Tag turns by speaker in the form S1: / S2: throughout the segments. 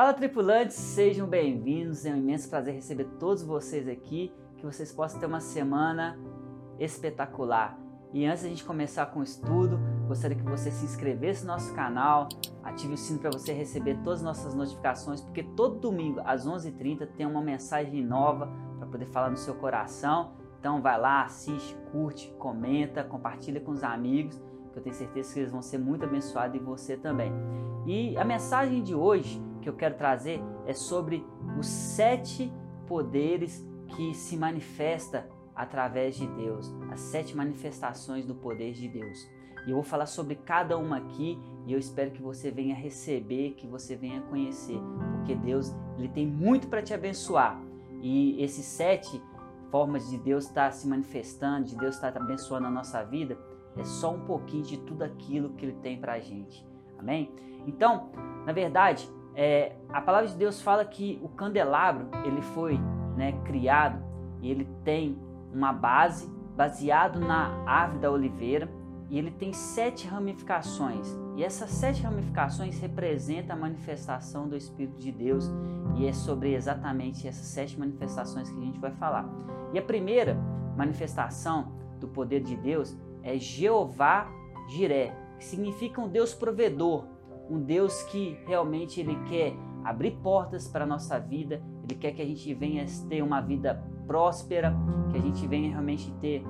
S1: Fala tripulantes, sejam bem-vindos. É um imenso prazer receber todos vocês aqui. Que vocês possam ter uma semana espetacular. E antes de a gente começar com o estudo, gostaria que você se inscrevesse no nosso canal, ative o sino para você receber todas as nossas notificações, porque todo domingo às 11h30 tem uma mensagem nova para poder falar no seu coração. Então vai lá, assiste, curte, comenta, compartilha com os amigos, que eu tenho certeza que eles vão ser muito abençoados e você também. E a mensagem de hoje que eu quero trazer é sobre os sete poderes que se manifesta através de Deus, as sete manifestações do poder de Deus. E eu vou falar sobre cada uma aqui e eu espero que você venha receber, que você venha conhecer, porque Deus ele tem muito para te abençoar. E esses sete formas de Deus estar tá se manifestando, de Deus estar tá abençoando a nossa vida, é só um pouquinho de tudo aquilo que Ele tem para a gente. Amém? Então, na verdade, é, a palavra de Deus fala que o candelabro ele foi né, criado e ele tem uma base baseado na árvore da oliveira e ele tem sete ramificações. E essas sete ramificações representam a manifestação do Espírito de Deus e é sobre exatamente essas sete manifestações que a gente vai falar. E a primeira manifestação do poder de Deus é Jeová Jiré, que significa um Deus provedor, um Deus que realmente ele quer abrir portas para a nossa vida, ele quer que a gente venha ter uma vida próspera, que a gente venha realmente ter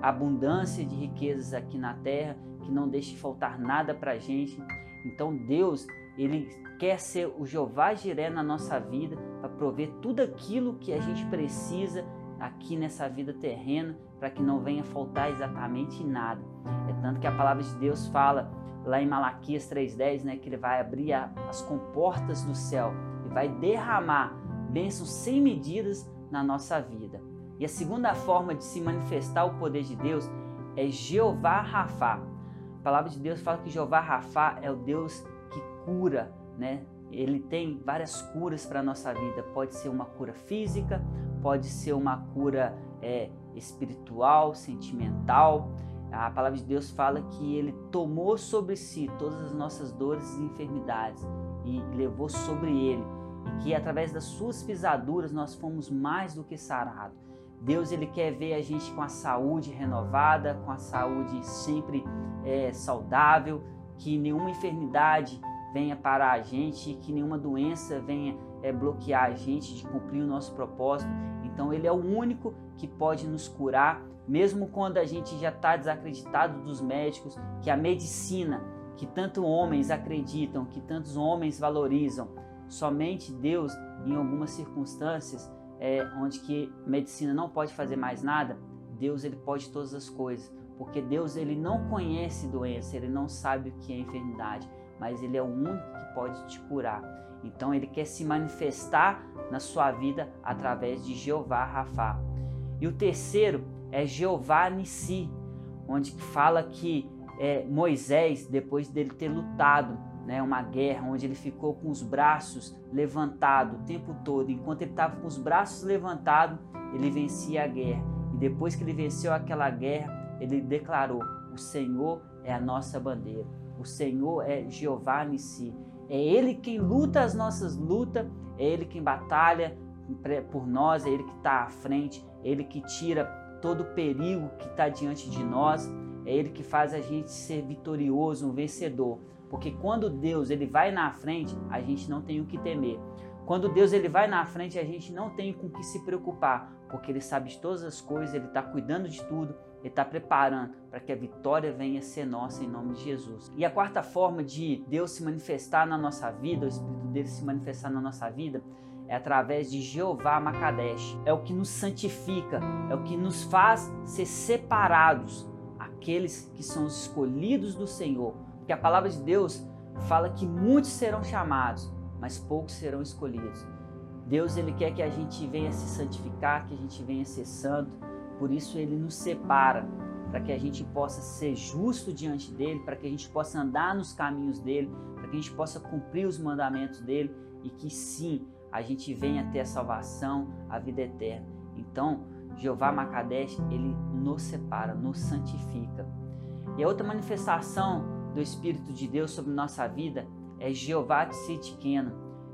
S1: abundância de riquezas aqui na terra, que não deixe faltar nada para a gente. Então Deus, ele quer ser o Jeová Jiré na nossa vida para prover tudo aquilo que a gente precisa aqui nessa vida terrena, para que não venha faltar exatamente nada. É tanto que a palavra de Deus fala lá em Malaquias 3:10, né, que ele vai abrir a, as comportas do céu e vai derramar bênçãos sem medidas na nossa vida. E a segunda forma de se manifestar o poder de Deus é Jeová Rafá. A palavra de Deus fala que Jeová Rafá é o Deus que cura, né? Ele tem várias curas para a nossa vida. Pode ser uma cura física, pode ser uma cura é, espiritual, sentimental. A palavra de Deus fala que ele tomou sobre si todas as nossas dores e enfermidades e levou sobre ele, e que através das suas pisaduras nós fomos mais do que sarados. Deus ele quer ver a gente com a saúde renovada, com a saúde sempre é, saudável, que nenhuma enfermidade venha parar a gente, que nenhuma doença venha é, bloquear a gente de cumprir o nosso propósito. Então ele é o único que pode nos curar, mesmo quando a gente já está desacreditado dos médicos, que a medicina, que tanto homens acreditam, que tantos homens valorizam, somente Deus, em algumas circunstâncias, é, onde que medicina não pode fazer mais nada, Deus ele pode todas as coisas, porque Deus ele não conhece doença, ele não sabe o que é enfermidade, mas ele é o único que pode te curar. Então ele quer se manifestar na sua vida através de Jeová Rafa. E o terceiro é Jeová Nissi, onde fala que é, Moisés, depois dele ter lutado né, uma guerra, onde ele ficou com os braços levantados o tempo todo, enquanto ele estava com os braços levantados, ele vencia a guerra. E depois que ele venceu aquela guerra, ele declarou: O Senhor é a nossa bandeira, o Senhor é Jeová Nissi. É Ele quem luta as nossas lutas, é Ele quem batalha por nós, é Ele que está à frente, é Ele que tira todo o perigo que está diante de nós, é Ele que faz a gente ser vitorioso, um vencedor. Porque quando Deus ele vai na frente, a gente não tem o que temer. Quando Deus ele vai na frente, a gente não tem com o que se preocupar, porque Ele sabe de todas as coisas, Ele está cuidando de tudo, Ele está preparando para que a vitória venha ser nossa em nome de Jesus. E a quarta forma de Deus se manifestar na nossa vida, o Espírito dele se manifestar na nossa vida, é através de Jeová Makadesh. É o que nos santifica, é o que nos faz ser separados, aqueles que são os escolhidos do Senhor. Porque a palavra de Deus fala que muitos serão chamados, mas poucos serão escolhidos. Deus ele quer que a gente venha se santificar, que a gente venha ser santo. Por isso ele nos separa para que a gente possa ser justo diante dele, para que a gente possa andar nos caminhos dele, para que a gente possa cumprir os mandamentos dele e que sim, a gente venha ter a salvação, a vida eterna. Então, Jeová Makadesh, ele nos separa, nos santifica. E a outra manifestação do Espírito de Deus sobre nossa vida é Jeová Tsitkeno.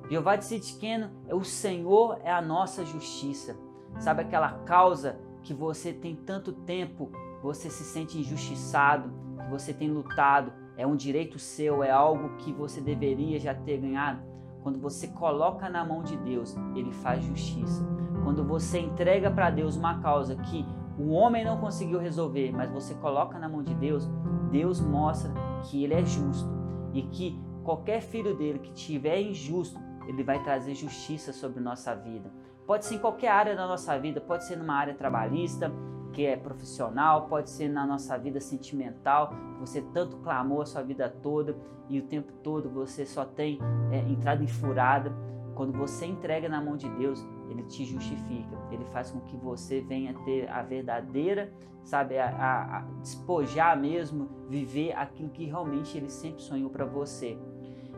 S1: Jeová de Sidkeno é o Senhor, é a nossa justiça. Sabe aquela causa que você tem tanto tempo, você se sente injustiçado, que você tem lutado, é um direito seu, é algo que você deveria já ter ganhado? Quando você coloca na mão de Deus, ele faz justiça. Quando você entrega para Deus uma causa que o homem não conseguiu resolver, mas você coloca na mão de Deus, Deus mostra que ele é justo e que qualquer filho dele que tiver injusto, ele vai trazer justiça sobre nossa vida. Pode ser em qualquer área da nossa vida, pode ser numa área trabalhista, que é profissional, pode ser na nossa vida sentimental, você tanto clamou a sua vida toda e o tempo todo você só tem é, entrado em furada. Quando você entrega na mão de Deus, Ele te justifica, Ele faz com que você venha ter a verdadeira, sabe, a, a, a despojar mesmo, viver aquilo que realmente Ele sempre sonhou para você.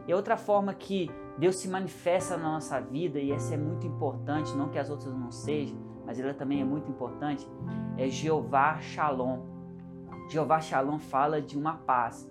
S1: E outra forma que Deus se manifesta na nossa vida, e essa é muito importante, não que as outras não sejam, mas ela também é muito importante, é Jeová Shalom. Jeová Shalom fala de uma paz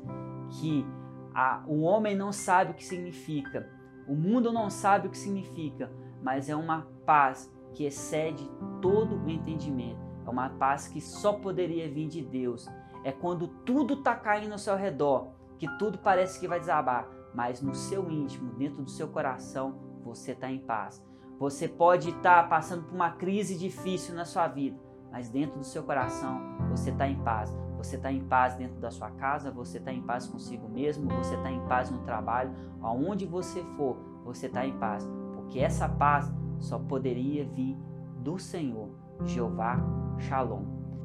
S1: que a, o homem não sabe o que significa, o mundo não sabe o que significa, mas é uma paz que excede todo o entendimento. É uma paz que só poderia vir de Deus. É quando tudo está caindo ao seu redor, que tudo parece que vai desabar, mas no seu íntimo, dentro do seu coração, você está em paz. Você pode estar tá passando por uma crise difícil na sua vida, mas dentro do seu coração você está em paz. Você está em paz dentro da sua casa, você está em paz consigo mesmo, você está em paz no trabalho, aonde você for, você está em paz, porque essa paz só poderia vir do Senhor, Jeová Shalom.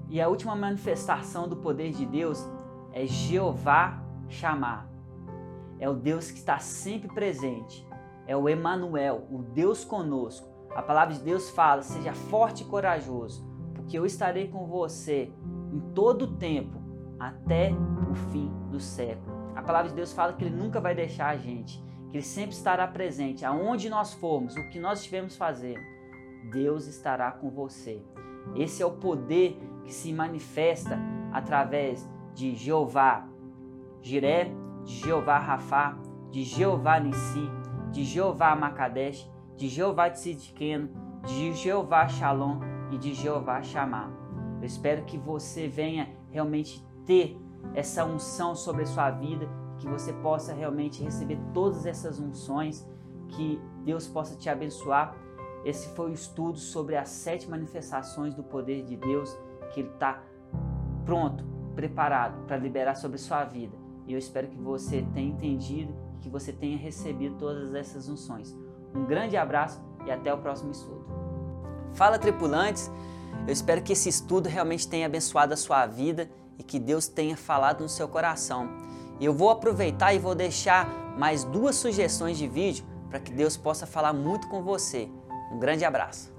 S1: E a última manifestação do poder de Deus é Jeová chamar. É o Deus que está sempre presente, é o Emanuel, o Deus conosco. A palavra de Deus fala: seja forte e corajoso, porque eu estarei com você em todo o tempo, até o fim do século. A palavra de Deus fala que Ele nunca vai deixar a gente, que Ele sempre estará presente, aonde nós formos, o que nós estivermos fazendo, Deus estará com você. Esse é o poder que se manifesta através de Jeová Jiré, de Jeová Rafá, de Jeová Nissi, de Jeová Macadesh, de Jeová Tzidkeno, de Jeová Shalom e de Jeová Chamar. Eu espero que você venha realmente ter essa unção sobre a sua vida, que você possa realmente receber todas essas unções, que Deus possa te abençoar. Esse foi o estudo sobre as sete manifestações do poder de Deus, que Ele está pronto, preparado para liberar sobre a sua vida. E eu espero que você tenha entendido que você tenha recebido todas essas unções. Um grande abraço e até o próximo estudo. Fala, tripulantes! Eu espero que esse estudo realmente tenha abençoado a sua vida e que Deus tenha falado no seu coração. E eu vou aproveitar e vou deixar mais duas sugestões de vídeo para que Deus possa falar muito com você. Um grande abraço!